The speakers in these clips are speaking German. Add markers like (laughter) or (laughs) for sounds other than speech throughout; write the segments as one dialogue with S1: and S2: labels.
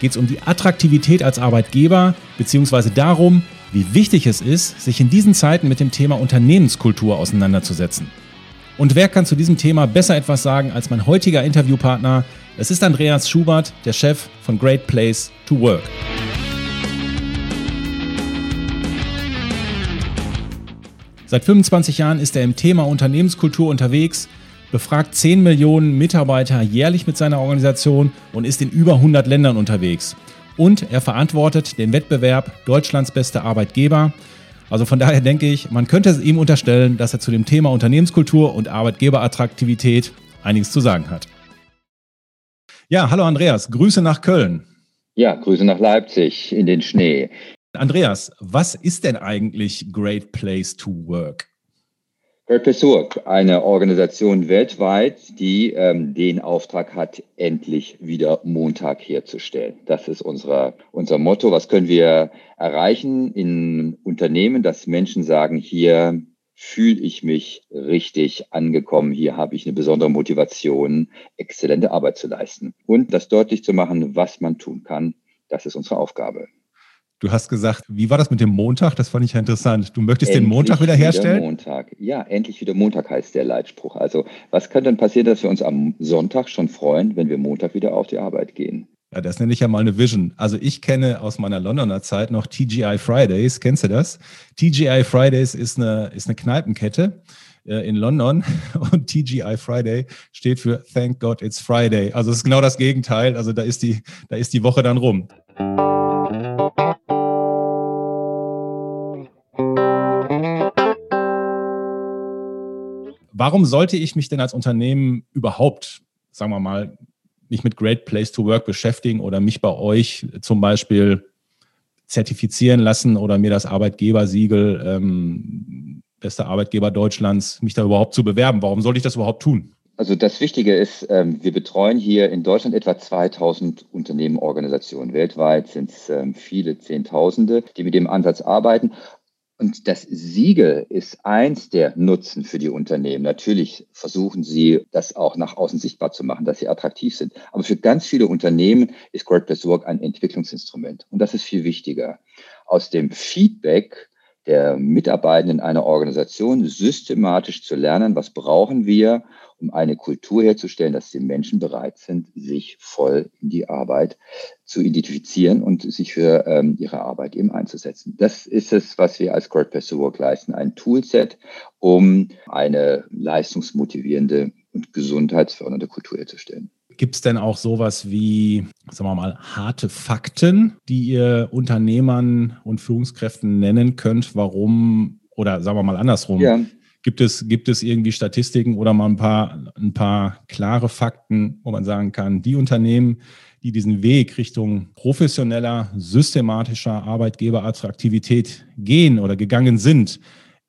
S1: geht es um die Attraktivität als Arbeitgeber beziehungsweise darum, wie wichtig es ist, sich in diesen Zeiten mit dem Thema Unternehmenskultur auseinanderzusetzen. Und wer kann zu diesem Thema besser etwas sagen als mein heutiger Interviewpartner? Es ist Andreas Schubert, der Chef von Great Place to Work. Seit 25 Jahren ist er im Thema Unternehmenskultur unterwegs befragt 10 Millionen Mitarbeiter jährlich mit seiner Organisation und ist in über 100 Ländern unterwegs. Und er verantwortet den Wettbewerb Deutschlands beste Arbeitgeber. Also von daher denke ich, man könnte ihm unterstellen, dass er zu dem Thema Unternehmenskultur und Arbeitgeberattraktivität einiges zu sagen hat. Ja, hallo Andreas, Grüße nach Köln.
S2: Ja, Grüße nach Leipzig in den Schnee.
S1: Andreas, was ist denn eigentlich Great Place to Work?
S2: Perpesuc, eine Organisation weltweit, die ähm, den Auftrag hat, endlich wieder Montag herzustellen. Das ist unser, unser Motto. Was können wir erreichen in Unternehmen, dass Menschen sagen, hier fühle ich mich richtig angekommen, hier habe ich eine besondere Motivation, exzellente Arbeit zu leisten. Und das deutlich zu machen, was man tun kann, das ist unsere Aufgabe.
S1: Du hast gesagt, wie war das mit dem Montag? Das fand ich ja interessant. Du möchtest endlich den Montag wieder herstellen? Wieder
S2: Montag. Ja, endlich wieder Montag heißt der Leitspruch. Also, was könnte denn passieren, dass wir uns am Sonntag schon freuen, wenn wir Montag wieder auf die Arbeit gehen?
S1: Ja, das nenne ich ja mal eine Vision. Also ich kenne aus meiner Londoner Zeit noch TGI Fridays. Kennst du das? TGI Fridays ist eine, ist eine Kneipenkette äh, in London (laughs) und TGI Friday steht für Thank God It's Friday. Also es ist genau das Gegenteil. Also da ist die, da ist die Woche dann rum. Warum sollte ich mich denn als Unternehmen überhaupt, sagen wir mal, mich mit Great Place to Work beschäftigen oder mich bei euch zum Beispiel zertifizieren lassen oder mir das Arbeitgebersiegel ähm, bester Arbeitgeber Deutschlands, mich da überhaupt zu bewerben? Warum sollte ich das überhaupt tun?
S2: Also das Wichtige ist, ähm, wir betreuen hier in Deutschland etwa 2000 Unternehmen, Organisationen. Weltweit sind es ähm, viele Zehntausende, die mit dem Ansatz arbeiten. Und das Siegel ist eins der Nutzen für die Unternehmen. Natürlich versuchen sie, das auch nach außen sichtbar zu machen, dass sie attraktiv sind. Aber für ganz viele Unternehmen ist Great Place Work ein Entwicklungsinstrument. Und das ist viel wichtiger. Aus dem Feedback der Mitarbeitenden einer Organisation systematisch zu lernen, was brauchen wir, um eine Kultur herzustellen, dass die Menschen bereit sind, sich voll in die Arbeit zu identifizieren und sich für ähm, ihre Arbeit eben einzusetzen. Das ist es, was wir als Place to Work leisten, ein Toolset, um eine leistungsmotivierende und gesundheitsfördernde Kultur herzustellen.
S1: Gibt es denn auch sowas wie, sagen wir mal, harte Fakten, die ihr Unternehmern und Führungskräften nennen könnt, warum, oder sagen wir mal andersrum, ja. Gibt es, gibt es irgendwie Statistiken oder mal ein paar, ein paar klare Fakten, wo man sagen kann, die Unternehmen, die diesen Weg Richtung professioneller, systematischer Arbeitgeberattraktivität gehen oder gegangen sind,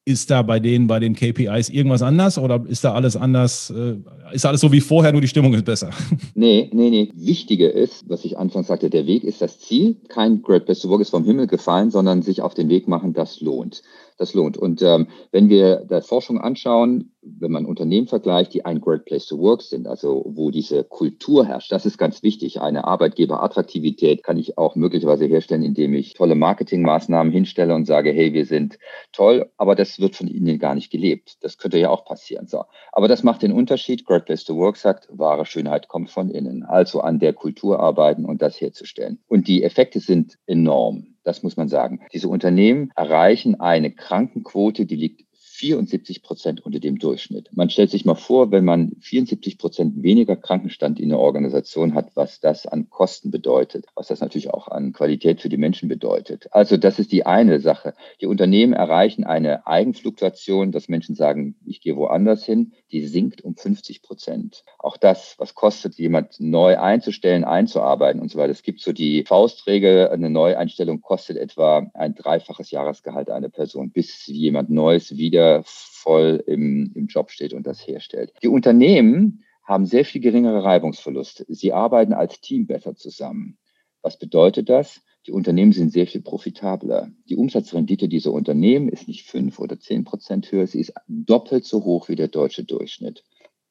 S1: ist da bei denen, bei den KPIs irgendwas anders oder ist da alles anders? Äh, ist alles so wie vorher, nur die Stimmung ist besser? (laughs)
S2: Nee, nee, nee. Wichtiger ist, was ich anfangs sagte, der Weg ist das Ziel. Kein Great Best to Work ist vom Himmel gefallen, sondern sich auf den Weg machen, das lohnt das lohnt. Und ähm, wenn wir da Forschung anschauen, wenn man Unternehmen vergleicht, die ein Great Place to Work sind, also wo diese Kultur herrscht, das ist ganz wichtig. Eine Arbeitgeberattraktivität kann ich auch möglicherweise herstellen, indem ich tolle Marketingmaßnahmen hinstelle und sage, hey, wir sind toll, aber das wird von Ihnen gar nicht gelebt. Das könnte ja auch passieren. So. Aber das macht den Unterschied. Great Place to Work sagt, wahre Schönheit kommt von innen. Also an der Kultur arbeiten und das herzustellen. Und die Effekte sind enorm. Das muss man sagen. Diese Unternehmen erreichen eine Krankenquote, die liegt 74 Prozent unter dem Durchschnitt. Man stellt sich mal vor, wenn man 74 Prozent weniger Krankenstand in der Organisation hat, was das an Kosten bedeutet, was das natürlich auch an Qualität für die Menschen bedeutet. Also das ist die eine Sache. Die Unternehmen erreichen eine Eigenfluktuation, dass Menschen sagen, ich gehe woanders hin. Die sinkt um 50 Prozent. Auch das, was kostet jemand neu einzustellen, einzuarbeiten und so weiter. Es gibt so die Faustregel, eine Neueinstellung kostet etwa ein dreifaches Jahresgehalt einer Person, bis jemand Neues wieder voll im, im Job steht und das herstellt. Die Unternehmen haben sehr viel geringere Reibungsverluste. Sie arbeiten als Team besser zusammen. Was bedeutet das? Die Unternehmen sind sehr viel profitabler. Die Umsatzrendite dieser Unternehmen ist nicht fünf oder zehn Prozent höher, sie ist doppelt so hoch wie der deutsche Durchschnitt.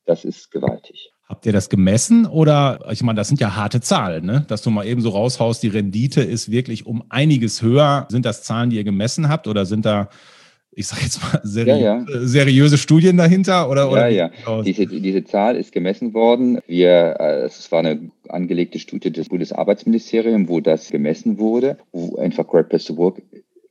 S2: Das ist gewaltig.
S1: Habt ihr das gemessen oder, ich meine, das sind ja harte Zahlen, ne? dass du mal eben so raushaust, die Rendite ist wirklich um einiges höher. Sind das Zahlen, die ihr gemessen habt oder sind da ich sage jetzt mal, seriö ja, ja. seriöse Studien dahinter? Oder,
S2: ja, oder ja. Diese, diese Zahl ist gemessen worden. Wir, äh, es war eine angelegte Studie des Bundesarbeitsministeriums, wo das gemessen wurde, wo einfach Great Place to Work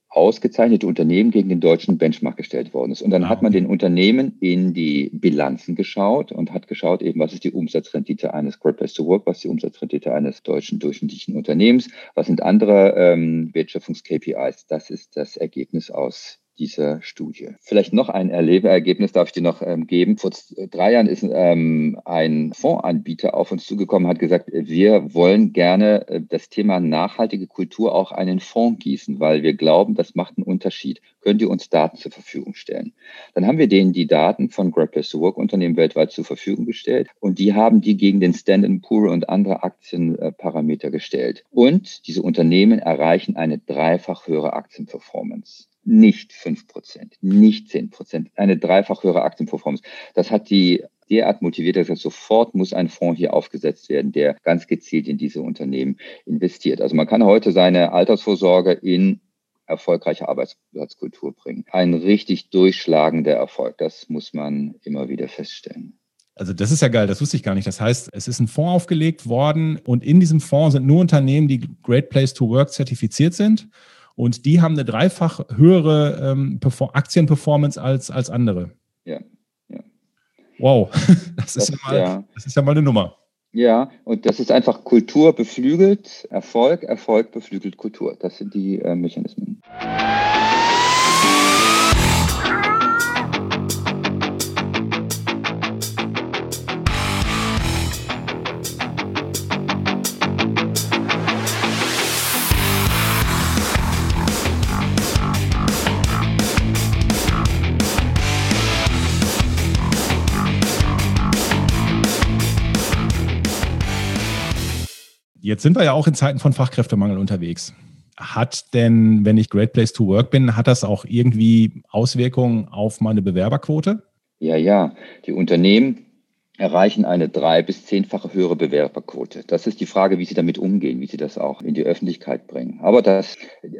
S2: ausgezeichnete Unternehmen gegen den deutschen Benchmark gestellt worden ist. Und dann ah, hat man den Unternehmen in die Bilanzen geschaut und hat geschaut, eben, was ist die Umsatzrendite eines Great Place to Work, was ist die Umsatzrendite eines deutschen durchschnittlichen Unternehmens, was sind andere ähm, Wertschöpfungs-KPIs. Das ist das Ergebnis aus dieser Studie. Vielleicht noch ein Erlebeergebnis darf ich dir noch ähm, geben. Vor drei Jahren ist ähm, ein Fondsanbieter auf uns zugekommen, hat gesagt, wir wollen gerne äh, das Thema nachhaltige Kultur auch einen Fonds gießen, weil wir glauben, das macht einen Unterschied. Könnt ihr uns Daten zur Verfügung stellen? Dann haben wir denen die Daten von Great to Work Unternehmen weltweit zur Verfügung gestellt und die haben die gegen den Standard Poor und andere Aktienparameter gestellt. Und diese Unternehmen erreichen eine dreifach höhere Aktienperformance nicht fünf Prozent, nicht zehn Prozent, eine dreifach höhere Aktienperformance. Das hat die derart motiviert, dass sofort muss ein Fonds hier aufgesetzt werden, der ganz gezielt in diese Unternehmen investiert. Also man kann heute seine Altersvorsorge in erfolgreiche Arbeitsplatzkultur bringen. Ein richtig durchschlagender Erfolg, das muss man immer wieder feststellen.
S1: Also das ist ja geil, das wusste ich gar nicht. Das heißt, es ist ein Fonds aufgelegt worden und in diesem Fonds sind nur Unternehmen, die Great Place to Work zertifiziert sind. Und die haben eine dreifach höhere ähm, Aktienperformance als, als andere.
S2: Ja, ja.
S1: Wow, das, (laughs) das ist, ja mal, ja. das ist ja mal eine Nummer.
S2: Ja, und das ist einfach Kultur beflügelt Erfolg, Erfolg beflügelt Kultur. Das sind die äh, Mechanismen.
S1: Jetzt sind wir ja auch in Zeiten von Fachkräftemangel unterwegs. Hat denn, wenn ich Great Place to Work bin, hat das auch irgendwie Auswirkungen auf meine Bewerberquote?
S2: Ja, ja. Die Unternehmen erreichen eine drei- bis zehnfache höhere Bewerberquote. Das ist die Frage, wie sie damit umgehen, wie sie das auch in die Öffentlichkeit bringen. Aber das,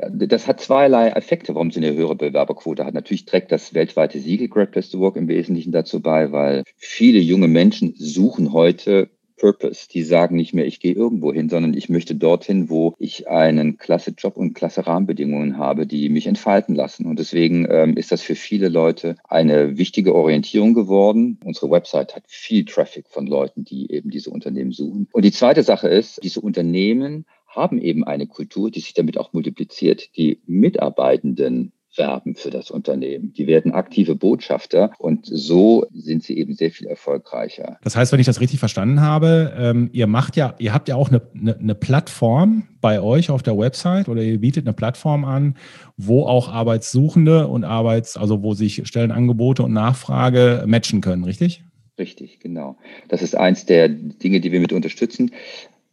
S2: das hat zweierlei Effekte, warum sie eine höhere Bewerberquote hat. Natürlich trägt das weltweite Siegel Great Place to Work im Wesentlichen dazu bei, weil viele junge Menschen suchen heute Purpose. Die sagen nicht mehr, ich gehe irgendwo hin, sondern ich möchte dorthin, wo ich einen klasse Job und klasse Rahmenbedingungen habe, die mich entfalten lassen. Und deswegen ähm, ist das für viele Leute eine wichtige Orientierung geworden. Unsere Website hat viel Traffic von Leuten, die eben diese Unternehmen suchen. Und die zweite Sache ist, diese Unternehmen haben eben eine Kultur, die sich damit auch multipliziert. Die Mitarbeitenden werben für das Unternehmen. Die werden aktive Botschafter und so sind sie eben sehr viel erfolgreicher.
S1: Das heißt, wenn ich das richtig verstanden habe, ähm, ihr macht ja, ihr habt ja auch eine, eine, eine Plattform bei euch auf der Website oder ihr bietet eine Plattform an, wo auch Arbeitssuchende und Arbeits, also wo sich Stellenangebote und Nachfrage matchen können, richtig?
S2: Richtig, genau. Das ist eins der Dinge, die wir mit unterstützen.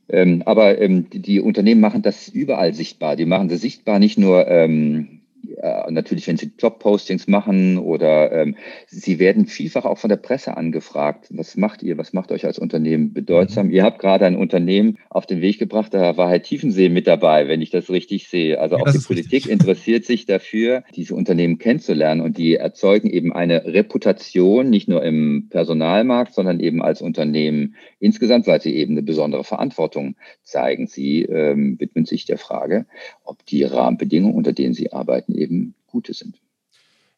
S2: Ähm, aber ähm, die, die, Unternehmen machen das überall sichtbar. Die machen das sichtbar nicht nur ähm, äh, natürlich, wenn sie Jobpostings machen oder ähm, sie werden vielfach auch von der Presse angefragt. Was macht ihr? Was macht euch als Unternehmen bedeutsam? Mhm. Ihr habt gerade ein Unternehmen auf den Weg gebracht, da war Herr Tiefensee mit dabei, wenn ich das richtig sehe. Also ja, auch die Politik richtig. interessiert sich dafür, diese Unternehmen kennenzulernen und die erzeugen eben eine Reputation, nicht nur im Personalmarkt, sondern eben als Unternehmen insgesamt, weil sie eben eine besondere Verantwortung zeigen. Sie ähm, widmen sich der Frage, ob die Rahmenbedingungen, unter denen sie arbeiten, eben gute sind.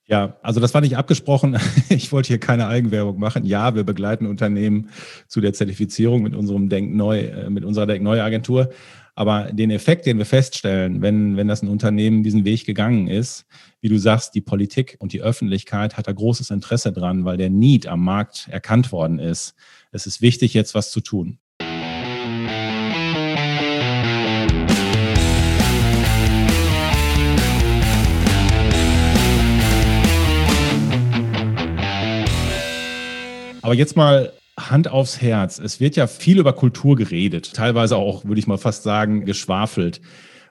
S1: Ja, also das war nicht abgesprochen. (laughs) Ich wollte hier keine Eigenwerbung machen. Ja, wir begleiten Unternehmen zu der Zertifizierung mit unserem Denk Neu, äh, mit unserer Denk Neu Agentur. Aber den Effekt, den wir feststellen, wenn, wenn das ein Unternehmen diesen Weg gegangen ist, wie du sagst, die Politik und die Öffentlichkeit hat da großes Interesse dran, weil der Need am Markt erkannt worden ist. Es ist wichtig, jetzt was zu tun. Aber jetzt mal Hand aufs Herz. Es wird ja viel über Kultur geredet, teilweise auch, würde ich mal fast sagen, geschwafelt.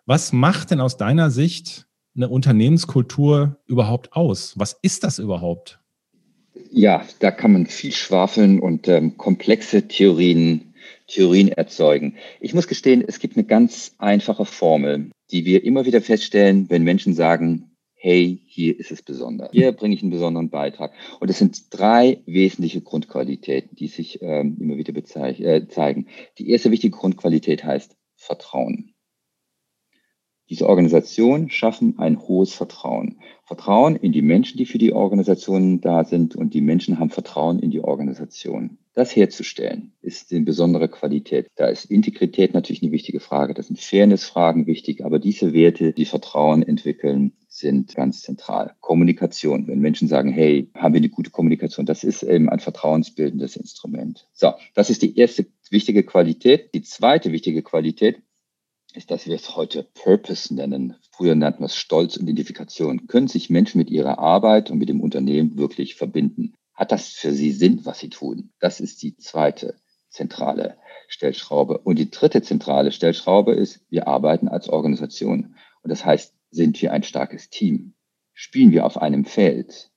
S1: Was macht denn aus deiner Sicht eine Unternehmenskultur überhaupt aus? Was ist das überhaupt?
S2: Ja, da kann man viel schwafeln und ähm, komplexe Theorien, Theorien erzeugen. Ich muss gestehen, es gibt eine ganz einfache Formel, die wir immer wieder feststellen, wenn Menschen sagen, hey, hier ist es besonders. Hier bringe ich einen besonderen Beitrag. Und es sind drei wesentliche Grundqualitäten, die sich ähm, immer wieder äh, zeigen. Die erste wichtige Grundqualität heißt Vertrauen. Diese Organisationen schaffen ein hohes Vertrauen. Vertrauen in die Menschen, die für die Organisationen da sind und die Menschen haben Vertrauen in die Organisation. Das herzustellen ist eine besondere Qualität. Da ist Integrität natürlich eine wichtige Frage. Da sind Fairness-Fragen wichtig. Aber diese Werte, die Vertrauen entwickeln, sind ganz zentral. Kommunikation. Wenn Menschen sagen, hey, haben wir eine gute Kommunikation, das ist eben ein vertrauensbildendes Instrument. So, das ist die erste wichtige Qualität. Die zweite wichtige Qualität ist, dass wir es heute Purpose nennen. Früher nannten wir es Stolz und Identifikation. Können sich Menschen mit ihrer Arbeit und mit dem Unternehmen wirklich verbinden? Hat das für sie Sinn, was sie tun? Das ist die zweite zentrale Stellschraube. Und die dritte zentrale Stellschraube ist, wir arbeiten als Organisation. Und das heißt, sind wir ein starkes Team? Spielen wir auf einem Feld?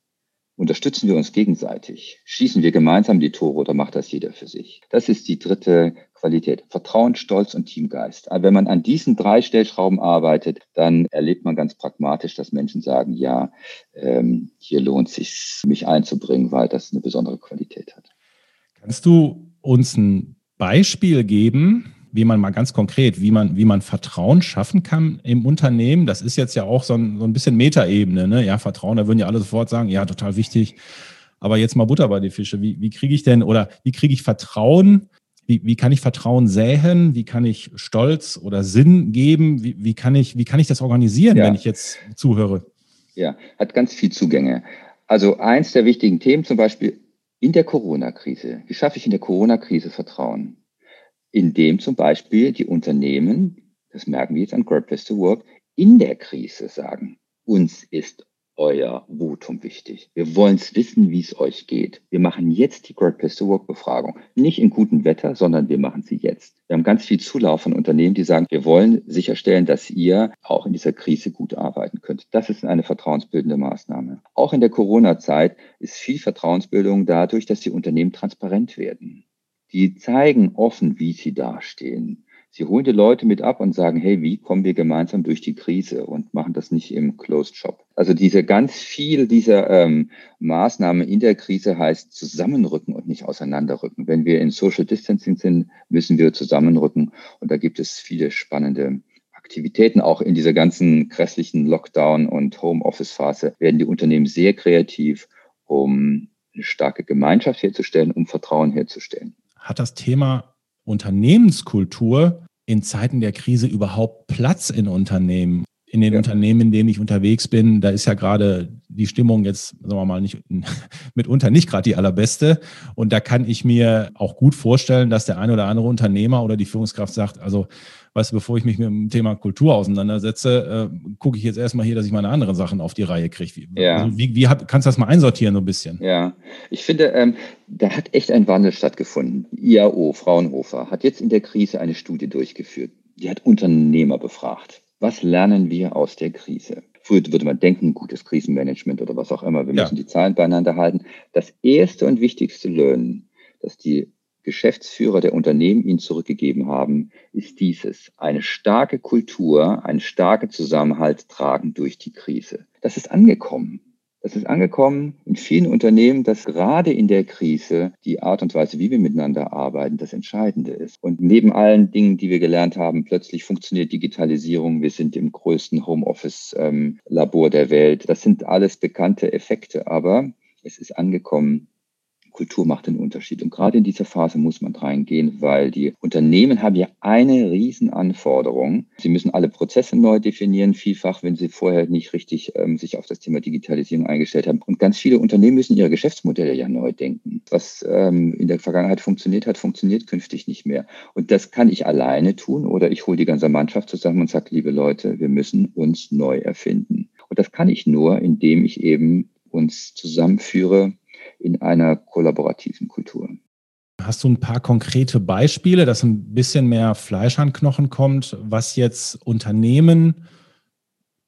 S2: Unterstützen wir uns gegenseitig? Schießen wir gemeinsam die Tore oder macht das jeder für sich? Das ist die dritte Qualität. Vertrauen, Stolz und Teamgeist. Aber wenn man an diesen drei Stellschrauben arbeitet, dann erlebt man ganz pragmatisch, dass Menschen sagen, ja, ähm, hier lohnt es sich, mich einzubringen, weil das eine besondere Qualität hat.
S1: Kannst du uns ein Beispiel geben, wie man mal ganz konkret, wie man, wie man Vertrauen schaffen kann im Unternehmen. Das ist jetzt ja auch so ein, so ein bisschen Metaebene. Ne? Ja, Vertrauen, da würden ja alle sofort sagen, ja, total wichtig. Aber jetzt mal Butter bei die Fische. Wie, wie kriege ich denn oder wie kriege ich Vertrauen? Wie, wie kann ich Vertrauen säen? Wie kann ich Stolz oder Sinn geben? Wie, wie, kann, ich, wie kann ich das organisieren, ja. wenn ich jetzt zuhöre?
S2: Ja, hat ganz viel Zugänge. Also eins der wichtigen Themen zum Beispiel in der Corona-Krise. Wie schaffe ich in der Corona-Krise Vertrauen? Indem zum Beispiel die Unternehmen, das merken wir jetzt an Great Place to Work, in der Krise sagen, uns ist euer Votum wichtig. Wir wollen es wissen, wie es euch geht. Wir machen jetzt die Great Place to Work Befragung. Nicht in gutem Wetter, sondern wir machen sie jetzt. Wir haben ganz viel Zulauf von Unternehmen, die sagen, wir wollen sicherstellen, dass ihr auch in dieser Krise gut arbeiten könnt. Das ist eine vertrauensbildende Maßnahme. Auch in der Corona-Zeit ist viel Vertrauensbildung dadurch, dass die Unternehmen transparent werden die zeigen offen, wie sie dastehen. Sie holen die Leute mit ab und sagen, hey, wie kommen wir gemeinsam durch die Krise und machen das nicht im Closed Shop. Also diese ganz viel dieser ähm, Maßnahmen in der Krise heißt zusammenrücken und nicht auseinanderrücken. Wenn wir in Social Distancing sind, müssen wir zusammenrücken und da gibt es viele spannende Aktivitäten. Auch in dieser ganzen grässlichen Lockdown- und Homeoffice-Phase werden die Unternehmen sehr kreativ, um eine starke Gemeinschaft herzustellen, um Vertrauen herzustellen
S1: hat das Thema Unternehmenskultur in Zeiten der Krise überhaupt Platz in Unternehmen? In den ja. Unternehmen, in denen ich unterwegs bin, da ist ja gerade die Stimmung jetzt, sagen wir mal, nicht (laughs) mitunter nicht gerade die allerbeste. Und da kann ich mir auch gut vorstellen, dass der ein oder andere Unternehmer oder die Führungskraft sagt, also weißt du, bevor ich mich mit dem Thema Kultur auseinandersetze, äh, gucke ich jetzt erstmal hier, dass ich meine anderen Sachen auf die Reihe kriege. Wie, ja. also wie, wie hab, kannst du das mal einsortieren so ein bisschen?
S2: Ja, ich finde, ähm, da hat echt ein Wandel stattgefunden. IAO, Fraunhofer, hat jetzt in der Krise eine Studie durchgeführt. Die hat Unternehmer befragt. Was lernen wir aus der Krise? Früher würde man denken, gutes Krisenmanagement oder was auch immer. Wir ja. müssen die Zahlen beieinander halten. Das erste und wichtigste Lernen, dass die Geschäftsführer der Unternehmen ihnen zurückgegeben haben, ist dieses. Eine starke Kultur, ein starker Zusammenhalt tragen durch die Krise. Das ist angekommen. Das ist angekommen in vielen Unternehmen, dass gerade in der Krise die Art und Weise, wie wir miteinander arbeiten, das Entscheidende ist. Und neben allen Dingen, die wir gelernt haben, plötzlich funktioniert Digitalisierung. Wir sind im größten Homeoffice-Labor ähm, der Welt. Das sind alles bekannte Effekte, aber es ist angekommen Kultur macht den Unterschied. Und gerade in dieser Phase muss man reingehen, weil die Unternehmen haben ja eine Riesenanforderung. Sie müssen alle Prozesse neu definieren, vielfach, wenn sie vorher nicht richtig ähm, sich auf das Thema Digitalisierung eingestellt haben. Und ganz viele Unternehmen müssen ihre Geschäftsmodelle ja neu denken. Was ähm, in der Vergangenheit funktioniert hat, funktioniert künftig nicht mehr. Und das kann ich alleine tun oder ich hole die ganze Mannschaft zusammen und sage, liebe Leute, wir müssen uns neu erfinden. Und das kann ich nur, indem ich eben uns zusammenführe in einer kollaborativen Kultur.
S1: Hast du ein paar konkrete Beispiele, dass ein bisschen mehr Fleisch an Knochen kommt, was jetzt Unternehmen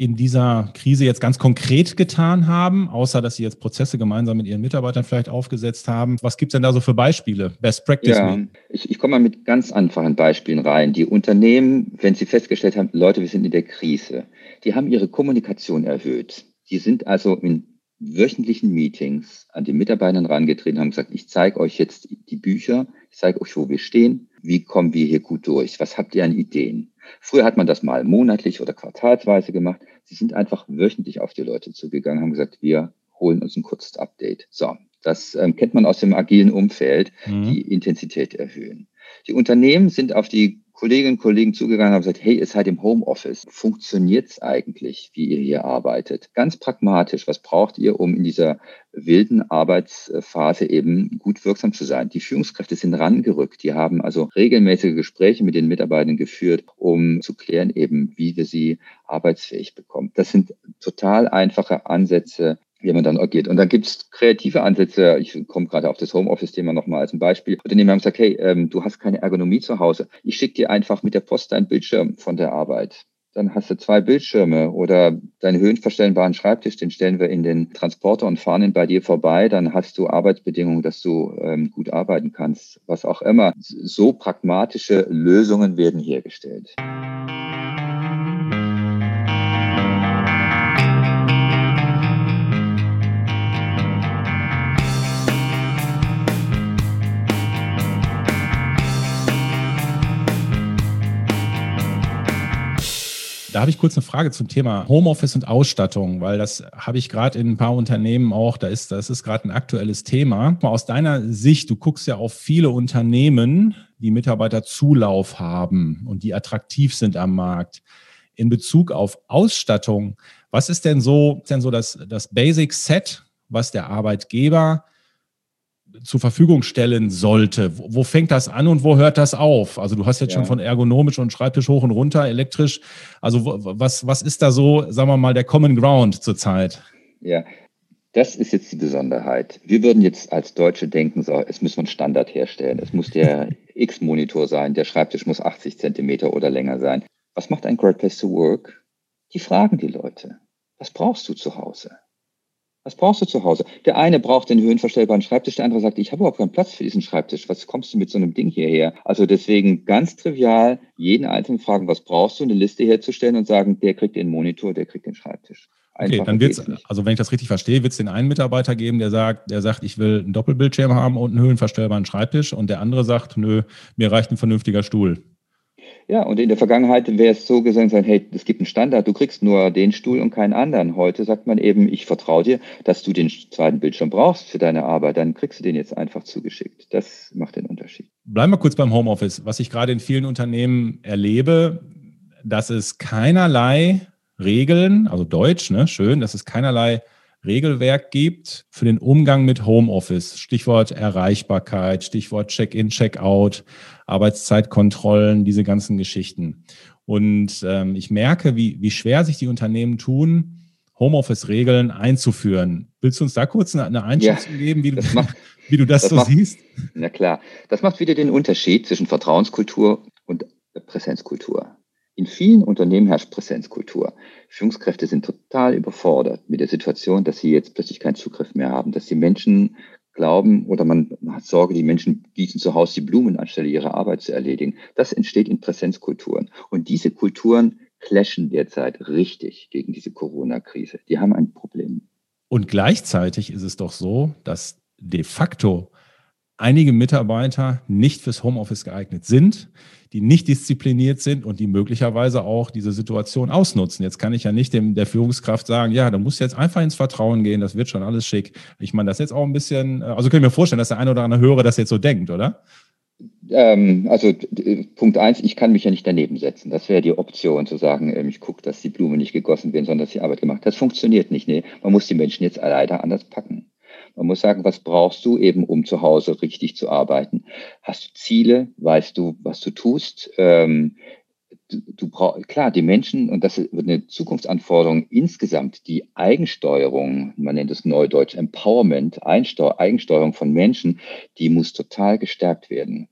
S1: in dieser Krise jetzt ganz konkret getan haben, außer dass sie jetzt Prozesse gemeinsam mit ihren Mitarbeitern vielleicht aufgesetzt haben? Was gibt es denn da so für Beispiele? Best Practice?
S2: Ja, ich, ich komme mal mit ganz einfachen Beispielen rein. Die Unternehmen, wenn sie festgestellt haben, Leute, wir sind in der Krise, die haben ihre Kommunikation erhöht. Die sind also in wöchentlichen Meetings an die Mitarbeiter herangetreten haben gesagt, ich zeige euch jetzt die Bücher, ich zeige euch, wo wir stehen, wie kommen wir hier gut durch, was habt ihr an Ideen. Früher hat man das mal monatlich oder quartalsweise gemacht. Sie sind einfach wöchentlich auf die Leute zugegangen, haben gesagt, wir holen uns ein kurzes Update. So, das ähm, kennt man aus dem agilen Umfeld, mhm. die Intensität erhöhen. Die Unternehmen sind auf die Kolleginnen und Kollegen zugegangen und haben gesagt, hey, ihr seid im Homeoffice. Funktioniert es eigentlich, wie ihr hier arbeitet? Ganz pragmatisch, was braucht ihr, um in dieser wilden Arbeitsphase eben gut wirksam zu sein? Die Führungskräfte sind rangerückt. Die haben also regelmäßige Gespräche mit den Mitarbeitern geführt, um zu klären eben, wie wir sie arbeitsfähig bekommen. Das sind total einfache Ansätze, wie man dann agiert. Und gibt es kreative Ansätze. Ich komme gerade auf das Homeoffice-Thema nochmal als ein Beispiel. Unternehmen haben gesagt, hey, ähm, du hast keine Ergonomie zu Hause. Ich schicke dir einfach mit der Post deinen Bildschirm von der Arbeit. Dann hast du zwei Bildschirme oder deinen höhenverstellbaren Schreibtisch, den stellen wir in den Transporter und fahren ihn bei dir vorbei. Dann hast du Arbeitsbedingungen, dass du ähm, gut arbeiten kannst, was auch immer. So pragmatische Lösungen werden hergestellt.
S1: Da habe ich kurz eine Frage zum Thema Homeoffice und Ausstattung, weil das habe ich gerade in ein paar Unternehmen auch, da ist, das ist gerade ein aktuelles Thema. Aus deiner Sicht, du guckst ja auf viele Unternehmen, die Mitarbeiterzulauf haben und die attraktiv sind am Markt. In Bezug auf Ausstattung, was ist denn so, ist denn so das, das Basic Set, was der Arbeitgeber zur Verfügung stellen sollte. Wo, wo, fängt das an und wo hört das auf? Also du hast jetzt ja. schon von ergonomisch und Schreibtisch hoch und runter, elektrisch. Also was, was ist da so, sagen wir mal, der Common Ground zurzeit?
S2: Ja, das ist jetzt die Besonderheit. Wir würden jetzt als Deutsche denken, so, es muss man Standard herstellen. Es muss der (laughs) X-Monitor sein, der Schreibtisch muss 80 Zentimeter oder länger sein. Was macht ein Great Place to Work? Die fragen die Leute. Was brauchst du zu Hause? Was brauchst du zu Hause? Der eine braucht den höhenverstellbaren Schreibtisch, der andere sagt, ich habe überhaupt keinen Platz für diesen Schreibtisch. Was kommst du mit so einem Ding hierher? Also deswegen ganz trivial jeden einzelnen fragen, was brauchst du, eine Liste herzustellen und sagen, der kriegt den Monitor, der kriegt den Schreibtisch.
S1: Einfach okay, dann wird es, also wenn ich das richtig verstehe, wird es den einen Mitarbeiter geben, der sagt, der sagt, ich will einen Doppelbildschirm haben und einen höhenverstellbaren Schreibtisch und der andere sagt, nö, mir reicht ein vernünftiger Stuhl.
S2: Ja, und in der Vergangenheit wäre es so gesagt, hey, es gibt einen Standard, du kriegst nur den Stuhl und keinen anderen. Heute sagt man eben, ich vertraue dir, dass du den zweiten Bildschirm brauchst für deine Arbeit, dann kriegst du den jetzt einfach zugeschickt. Das macht den Unterschied.
S1: Bleiben wir kurz beim Homeoffice. Was ich gerade in vielen Unternehmen erlebe, dass es keinerlei Regeln, also Deutsch, ne, schön, dass es keinerlei Regelwerk gibt für den Umgang mit Homeoffice. Stichwort Erreichbarkeit, Stichwort Check-in, Check-out, Arbeitszeitkontrollen, diese ganzen Geschichten. Und ähm, ich merke, wie, wie schwer sich die Unternehmen tun, Homeoffice-Regeln einzuführen. Willst du uns da kurz eine, eine Einschätzung ja, geben, wie du das, macht, (laughs) wie du das, das so
S2: macht,
S1: siehst?
S2: Na klar, das macht wieder den Unterschied zwischen Vertrauenskultur und Präsenzkultur. In vielen Unternehmen herrscht Präsenzkultur. Führungskräfte sind total überfordert mit der Situation, dass sie jetzt plötzlich keinen Zugriff mehr haben, dass die Menschen glauben oder man hat Sorge, die Menschen gießen zu Hause die Blumen, anstelle ihre Arbeit zu erledigen. Das entsteht in Präsenzkulturen. Und diese Kulturen clashen derzeit richtig gegen diese Corona-Krise. Die haben ein Problem.
S1: Und gleichzeitig ist es doch so, dass de facto einige Mitarbeiter nicht fürs Homeoffice geeignet sind, die nicht diszipliniert sind und die möglicherweise auch diese Situation ausnutzen. Jetzt kann ich ja nicht dem der Führungskraft sagen, ja, da muss jetzt einfach ins Vertrauen gehen, das wird schon alles schick. Ich meine, das jetzt auch ein bisschen, also kann ich mir vorstellen, dass der eine oder andere Hörer das jetzt so denkt, oder?
S2: Ähm, also Punkt eins, ich kann mich ja nicht daneben setzen. Das wäre die Option zu sagen, ähm, ich gucke, dass die Blumen nicht gegossen werden, sondern dass die Arbeit gemacht. Das funktioniert nicht. Nee, man muss die Menschen jetzt leider anders packen. Man muss sagen, was brauchst du eben, um zu Hause richtig zu arbeiten? Hast du Ziele? Weißt du, was du tust? Ähm, du, du brauchst, klar, die Menschen, und das wird eine Zukunftsanforderung insgesamt, die Eigensteuerung, man nennt es neudeutsch Empowerment, Einsteu Eigensteuerung von Menschen, die muss total gestärkt werden.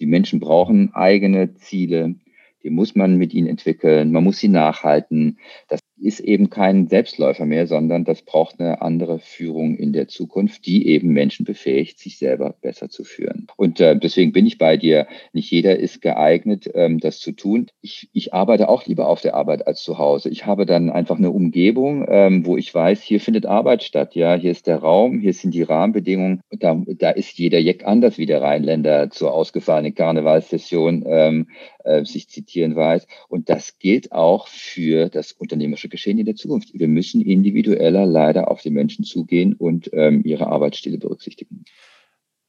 S2: Die Menschen brauchen eigene Ziele, die muss man mit ihnen entwickeln, man muss sie nachhalten. Das ist eben kein Selbstläufer mehr, sondern das braucht eine andere Führung in der Zukunft, die eben Menschen befähigt, sich selber besser zu führen. Und äh, deswegen bin ich bei dir. Nicht jeder ist geeignet, ähm, das zu tun. Ich, ich arbeite auch lieber auf der Arbeit als zu Hause. Ich habe dann einfach eine Umgebung, ähm, wo ich weiß, hier findet Arbeit statt. Ja, hier ist der Raum, hier sind die Rahmenbedingungen. Da, da ist jeder Jeck anders, wie der Rheinländer zur ausgefallenen Karnevalssession ähm, äh, sich zitieren weiß. Und das gilt auch für das unternehmerische Geschehen in der Zukunft. Wir müssen individueller leider auf die Menschen zugehen und ähm, ihre Arbeitsstile berücksichtigen.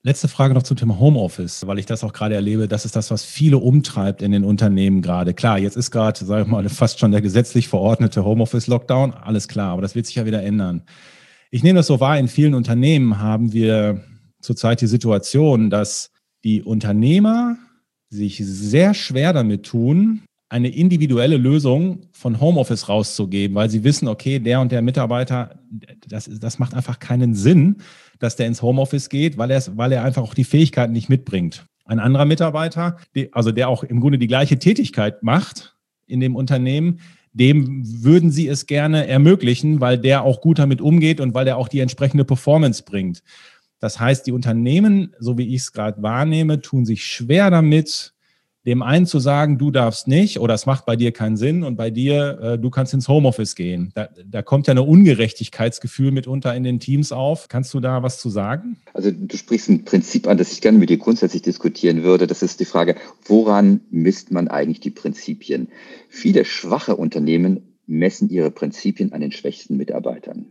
S1: Letzte Frage noch zum Thema Homeoffice, weil ich das auch gerade erlebe. Das ist das, was viele umtreibt in den Unternehmen gerade. Klar, jetzt ist gerade, sage ich mal, fast schon der gesetzlich verordnete Homeoffice-Lockdown. Alles klar, aber das wird sich ja wieder ändern. Ich nehme das so wahr, in vielen Unternehmen haben wir zurzeit die Situation, dass die Unternehmer sich sehr schwer damit tun, eine individuelle Lösung von Homeoffice rauszugeben, weil sie wissen, okay, der und der Mitarbeiter, das, das macht einfach keinen Sinn, dass der ins Homeoffice geht, weil er, weil er einfach auch die Fähigkeiten nicht mitbringt. Ein anderer Mitarbeiter, also der auch im Grunde die gleiche Tätigkeit macht in dem Unternehmen, dem würden sie es gerne ermöglichen, weil der auch gut damit umgeht und weil der auch die entsprechende Performance bringt. Das heißt, die Unternehmen, so wie ich es gerade wahrnehme, tun sich schwer damit, dem einen zu sagen, du darfst nicht oder es macht bei dir keinen Sinn und bei dir, äh, du kannst ins Homeoffice gehen. Da, da kommt ja eine Ungerechtigkeitsgefühl mitunter in den Teams auf. Kannst du da was zu sagen?
S2: Also du sprichst ein Prinzip an, das ich gerne mit dir grundsätzlich diskutieren würde. Das ist die Frage, woran misst man eigentlich die Prinzipien? Viele schwache Unternehmen messen ihre Prinzipien an den schwächsten Mitarbeitern.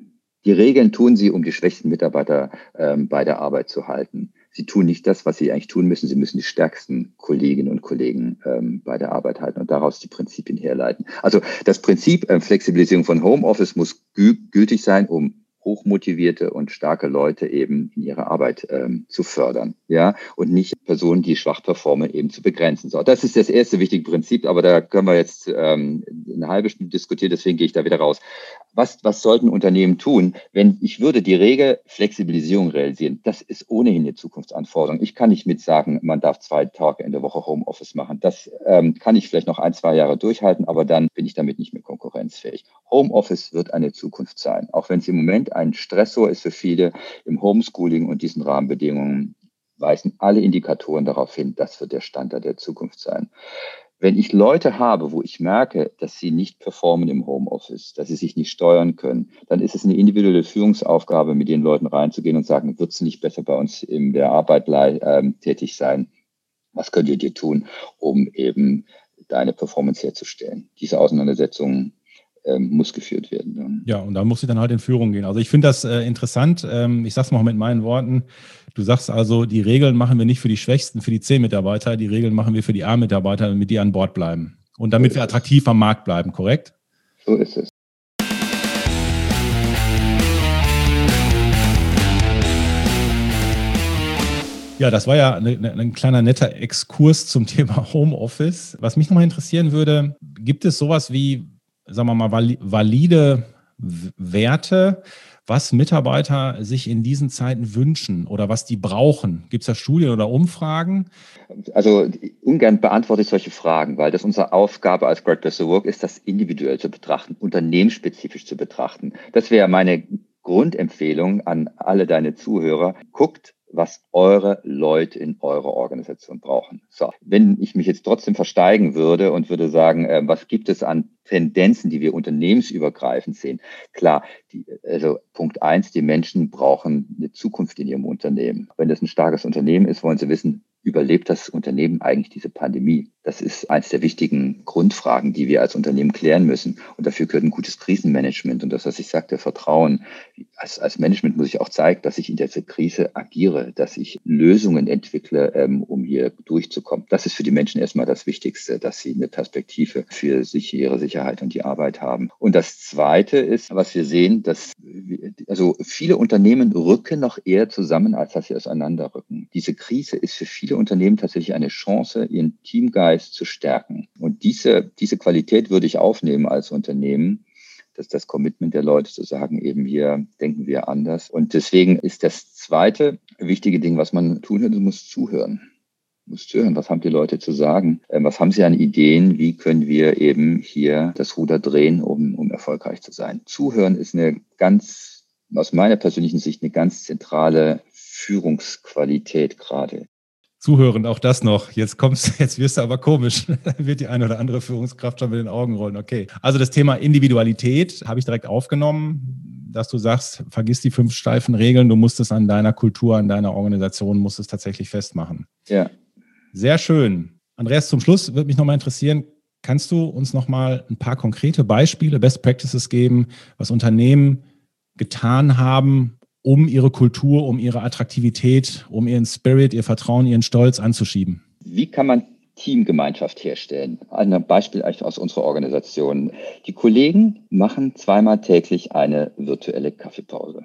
S2: Die Regeln tun sie, um die schwächsten Mitarbeiter ähm, bei der Arbeit zu halten. Sie tun nicht das, was sie eigentlich tun müssen. Sie müssen die stärksten Kolleginnen und Kollegen ähm, bei der Arbeit halten und daraus die Prinzipien herleiten. Also das Prinzip äh, Flexibilisierung von Homeoffice muss gültig sein, um hochmotivierte und starke Leute eben in ihrer Arbeit ähm, zu fördern, ja, und nicht Personen, die schwach performen, eben zu begrenzen. So, das ist das erste wichtige Prinzip, aber da können wir jetzt ähm, eine halbe Stunde diskutieren, deswegen gehe ich da wieder raus. Was, was sollten Unternehmen tun, wenn ich würde die Regel Flexibilisierung realisieren? Das ist ohnehin eine Zukunftsanforderung. Ich kann nicht mit sagen, man darf zwei Tage in der Woche Homeoffice machen. Das ähm, kann ich vielleicht noch ein, zwei Jahre durchhalten, aber dann bin ich damit nicht mehr konkurrenzfähig. Homeoffice wird eine Zukunft sein, auch wenn es im Moment ein Stressor ist für viele im Homeschooling und diesen Rahmenbedingungen weisen alle Indikatoren darauf hin, das wird der Standard der Zukunft sein. Wenn ich Leute habe, wo ich merke, dass sie nicht performen im Homeoffice, dass sie sich nicht steuern können, dann ist es eine individuelle Führungsaufgabe, mit den Leuten reinzugehen und sagen, wird es nicht besser bei uns in der Arbeit äh, tätig sein? Was könnt ihr dir tun, um eben deine Performance herzustellen? Diese Auseinandersetzung ähm, muss geführt werden.
S1: Ja, und da muss ich dann halt in Führung gehen. Also ich finde das äh, interessant. Ähm, ich sage es mal mit meinen Worten. Du sagst also, die Regeln machen wir nicht für die Schwächsten, für die C-Mitarbeiter, die Regeln machen wir für die A-Mitarbeiter, damit die an Bord bleiben. Und damit so wir attraktiv am Markt bleiben, korrekt?
S2: So ist es.
S1: Ja, das war ja eine, eine, ein kleiner netter Exkurs zum (laughs) Thema Homeoffice. Was mich nochmal interessieren würde, gibt es sowas wie sagen wir mal, valide Werte, was Mitarbeiter sich in diesen Zeiten wünschen oder was die brauchen? Gibt es da Studien oder Umfragen?
S2: Also ungern beantworte ich solche Fragen, weil das unsere Aufgabe als Great Place to Work ist, das individuell zu betrachten, unternehmensspezifisch zu betrachten. Das wäre meine Grundempfehlung an alle deine Zuhörer. Guckt, was eure Leute in eurer Organisation brauchen. So, wenn ich mich jetzt trotzdem versteigen würde und würde sagen, äh, was gibt es an Tendenzen, die wir unternehmensübergreifend sehen? Klar, die, also Punkt eins, die Menschen brauchen eine Zukunft in ihrem Unternehmen. Wenn das ein starkes Unternehmen ist, wollen sie wissen, überlebt das Unternehmen eigentlich diese Pandemie? Das ist eines der wichtigen Grundfragen, die wir als Unternehmen klären müssen. Und dafür gehört ein gutes Krisenmanagement. Und das, was ich sagte, Vertrauen. Als, als Management muss ich auch zeigen, dass ich in dieser Krise agiere, dass ich Lösungen entwickle, ähm, um hier durchzukommen. Das ist für die Menschen erstmal das Wichtigste, dass sie eine Perspektive für sich, ihre Sicherheit und die Arbeit haben. Und das Zweite ist, was wir sehen, dass also viele Unternehmen rücken noch eher zusammen, als dass sie auseinanderrücken. Diese Krise ist für viele Unternehmen tatsächlich eine Chance, ihren Teamgeist zu stärken. Und diese, diese Qualität würde ich aufnehmen als Unternehmen dass das Commitment der Leute zu sagen, eben hier denken wir anders. Und deswegen ist das zweite wichtige Ding, was man tun muss, muss zuhören. Muss zuhören, was haben die Leute zu sagen? Ähm, was haben sie an Ideen? Wie können wir eben hier das Ruder drehen, um, um erfolgreich zu sein? Zuhören ist eine ganz, aus meiner persönlichen Sicht, eine ganz zentrale Führungsqualität gerade.
S1: Zuhörend, auch das noch. Jetzt kommst, (laughs) jetzt wirst du aber komisch. (laughs) wird die eine oder andere Führungskraft schon mit den Augen rollen. Okay. Also das Thema Individualität habe ich direkt aufgenommen, dass du sagst, vergiss die fünf steifen Regeln, du musst es an deiner Kultur, an deiner Organisation, musst es tatsächlich festmachen.
S2: Ja.
S1: Sehr schön. Andreas, zum Schluss würde mich nochmal interessieren, kannst du uns nochmal ein paar konkrete Beispiele, Best Practices geben, was Unternehmen getan haben, um ihre Kultur, um ihre Attraktivität, um ihren Spirit, ihr Vertrauen, ihren Stolz anzuschieben?
S2: Wie kann man Teamgemeinschaft herstellen? Ein Beispiel aus unserer Organisation. Die Kollegen machen zweimal täglich eine virtuelle Kaffeepause.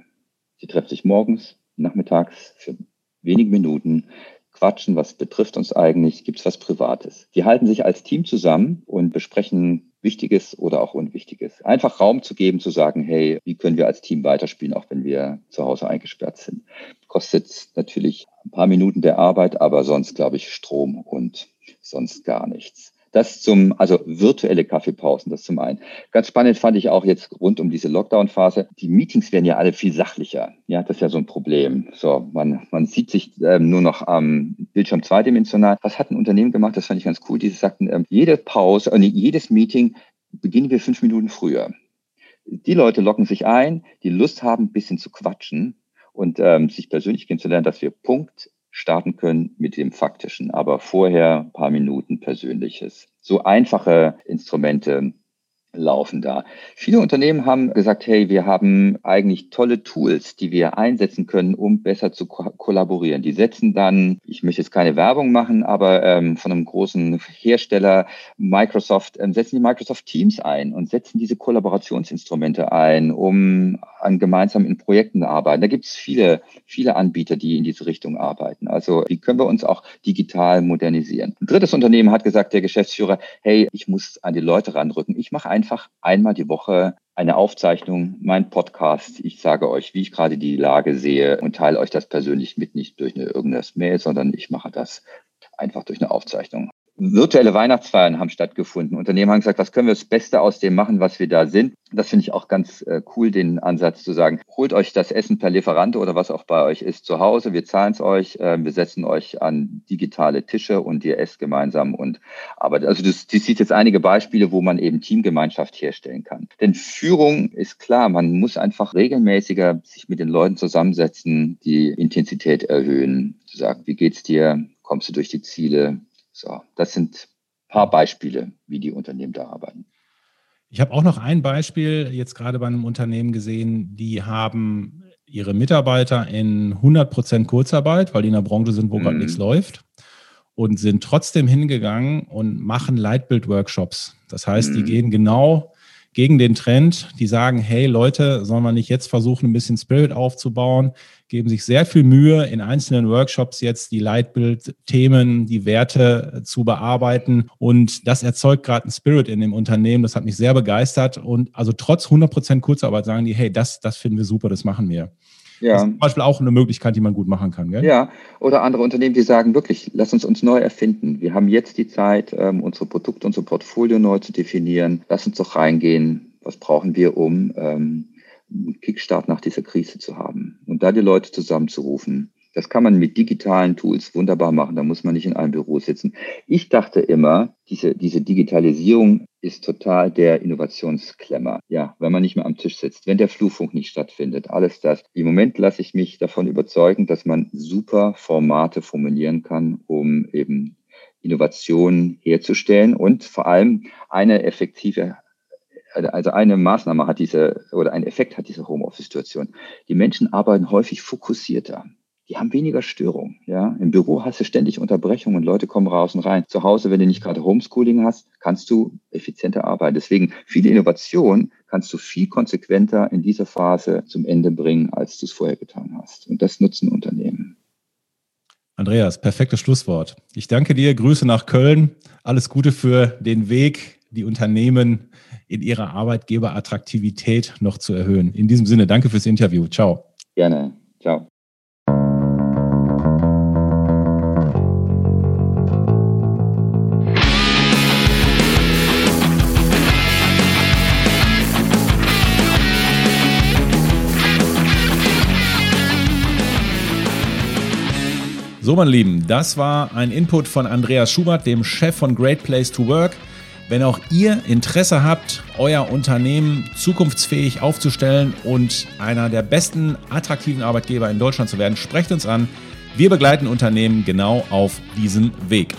S2: Sie treffen sich morgens, nachmittags für wenige Minuten, quatschen, was betrifft uns eigentlich, gibt es was Privates. Die halten sich als Team zusammen und besprechen Wichtiges oder auch Unwichtiges. Einfach Raum zu geben, zu sagen, hey, wie können wir als Team weiterspielen, auch wenn wir zu Hause eingesperrt sind. Kostet natürlich ein paar Minuten der Arbeit, aber sonst, glaube ich, Strom und sonst gar nichts. Das zum, also virtuelle Kaffeepausen, das zum einen. Ganz spannend fand ich auch jetzt rund um diese Lockdown-Phase. Die Meetings werden ja alle viel sachlicher. Ja, das ist ja so ein Problem. So, man, man sieht sich ähm, nur noch am Bildschirm zweidimensional. Was hat ein Unternehmen gemacht? Das fand ich ganz cool. Die sagten, ähm, jede Pause, äh, jedes Meeting beginnen wir fünf Minuten früher. Die Leute locken sich ein, die Lust haben, ein bisschen zu quatschen und ähm, sich persönlich kennenzulernen, dass wir Punkt starten können mit dem Faktischen, aber vorher ein paar Minuten Persönliches. So einfache Instrumente laufen da. Viele Unternehmen haben gesagt, hey, wir haben eigentlich tolle Tools, die wir einsetzen können, um besser zu ko kollaborieren. Die setzen dann, ich möchte jetzt keine Werbung machen, aber ähm, von einem großen Hersteller, Microsoft, ähm, setzen die Microsoft Teams ein und setzen diese Kollaborationsinstrumente ein, um an gemeinsamen Projekten zu arbeiten. Da gibt es viele, viele Anbieter, die in diese Richtung arbeiten. Also wie können wir uns auch digital modernisieren? Ein drittes Unternehmen hat gesagt, der Geschäftsführer, hey, ich muss an die Leute ranrücken. Ich mache ein einfach einmal die Woche eine Aufzeichnung, mein Podcast. Ich sage euch, wie ich gerade die Lage sehe und teile euch das persönlich mit, nicht durch eine irgendeine Mail, sondern ich mache das einfach durch eine Aufzeichnung virtuelle Weihnachtsfeiern haben stattgefunden. Unternehmen haben gesagt, was können wir das Beste aus dem machen, was wir da sind. Das finde ich auch ganz äh, cool, den Ansatz zu sagen, holt euch das Essen per Lieferante oder was auch bei euch ist zu Hause. Wir zahlen es euch. Äh, wir setzen euch an digitale Tische und ihr esst gemeinsam und arbeitet. Also das, das sieht jetzt einige Beispiele, wo man eben Teamgemeinschaft herstellen kann. Denn Führung ist klar, man muss einfach regelmäßiger sich mit den Leuten zusammensetzen, die Intensität erhöhen, zu sagen, wie geht's dir? Kommst du durch die Ziele? So, das sind ein paar Beispiele, wie die Unternehmen da arbeiten.
S1: Ich habe auch noch ein Beispiel jetzt gerade bei einem Unternehmen gesehen, die haben ihre Mitarbeiter in 100 Prozent Kurzarbeit, weil die in der Branche sind, wo mhm. gerade nichts läuft und sind trotzdem hingegangen und machen Leitbild-Workshops. Das heißt, mhm. die gehen genau gegen den Trend. Die sagen, hey Leute, sollen wir nicht jetzt versuchen, ein bisschen Spirit aufzubauen? Geben sich sehr viel Mühe, in einzelnen Workshops jetzt die Leitbildthemen, die Werte zu bearbeiten. Und das erzeugt gerade einen Spirit in dem Unternehmen. Das hat mich sehr begeistert. Und also trotz 100 Prozent Kurzarbeit sagen die, hey, das, das finden wir super, das machen wir. Ja. Das ist zum Beispiel auch eine Möglichkeit, die man gut machen kann. Gell?
S2: Ja, oder andere Unternehmen, die sagen wirklich, lass uns uns neu erfinden. Wir haben jetzt die Zeit, ähm, unsere Produkte, unser Portfolio neu zu definieren. Lass uns doch reingehen. Was brauchen wir, um ähm, einen Kickstart nach dieser Krise zu haben? Und da die Leute zusammenzurufen, Das kann man mit digitalen Tools wunderbar machen. Da muss man nicht in einem Büro sitzen. Ich dachte immer, diese, diese Digitalisierung ist total der Innovationsklemmer. Ja, wenn man nicht mehr am Tisch sitzt, wenn der Flurfunk nicht stattfindet, alles das. Im Moment lasse ich mich davon überzeugen, dass man super Formate formulieren kann, um eben Innovationen herzustellen und vor allem eine effektive also eine Maßnahme hat diese oder ein Effekt hat diese Homeoffice-Situation. Die Menschen arbeiten häufig fokussierter die haben weniger Störung. Ja? Im Büro hast du ständig Unterbrechungen und Leute kommen raus und rein. Zu Hause, wenn du nicht gerade Homeschooling hast, kannst du effizienter arbeiten. Deswegen viele Innovationen kannst du viel konsequenter in dieser Phase zum Ende bringen, als du es vorher getan hast. Und das nutzen Unternehmen.
S1: Andreas, perfektes Schlusswort. Ich danke dir, Grüße nach Köln. Alles Gute für den Weg, die Unternehmen in ihrer Arbeitgeberattraktivität noch zu erhöhen. In diesem Sinne, danke fürs Interview. Ciao.
S2: Gerne. Ciao.
S1: So, meine Lieben, das war ein Input von Andreas Schubert, dem Chef von Great Place to Work. Wenn auch ihr Interesse habt, euer Unternehmen zukunftsfähig aufzustellen und einer der besten attraktiven Arbeitgeber in Deutschland zu werden, sprecht uns an. Wir begleiten Unternehmen genau auf diesem Weg.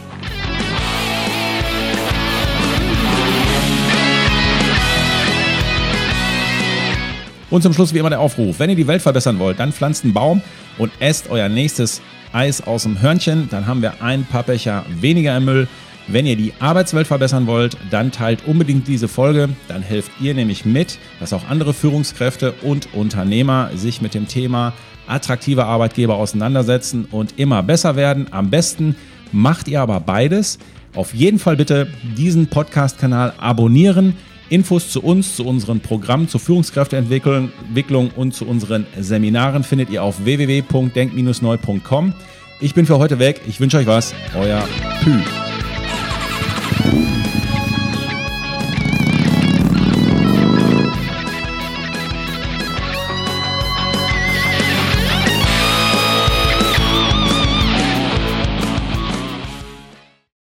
S1: Und zum Schluss wie immer der Aufruf. Wenn ihr die Welt verbessern wollt, dann pflanzt einen Baum und esst euer nächstes Eis aus dem Hörnchen. Dann haben wir ein paar Becher weniger im Müll. Wenn ihr die Arbeitswelt verbessern wollt, dann teilt unbedingt diese Folge. Dann helft ihr nämlich mit, dass auch andere Führungskräfte und Unternehmer sich mit dem Thema attraktive Arbeitgeber auseinandersetzen und immer besser werden. Am besten macht ihr aber beides. Auf jeden Fall bitte diesen Podcast-Kanal abonnieren Infos zu uns, zu unseren Programmen, zur Führungskräfteentwicklung und zu unseren Seminaren findet ihr auf www.denk-neu.com. Ich bin für heute weg. Ich wünsche euch was. Euer Pü.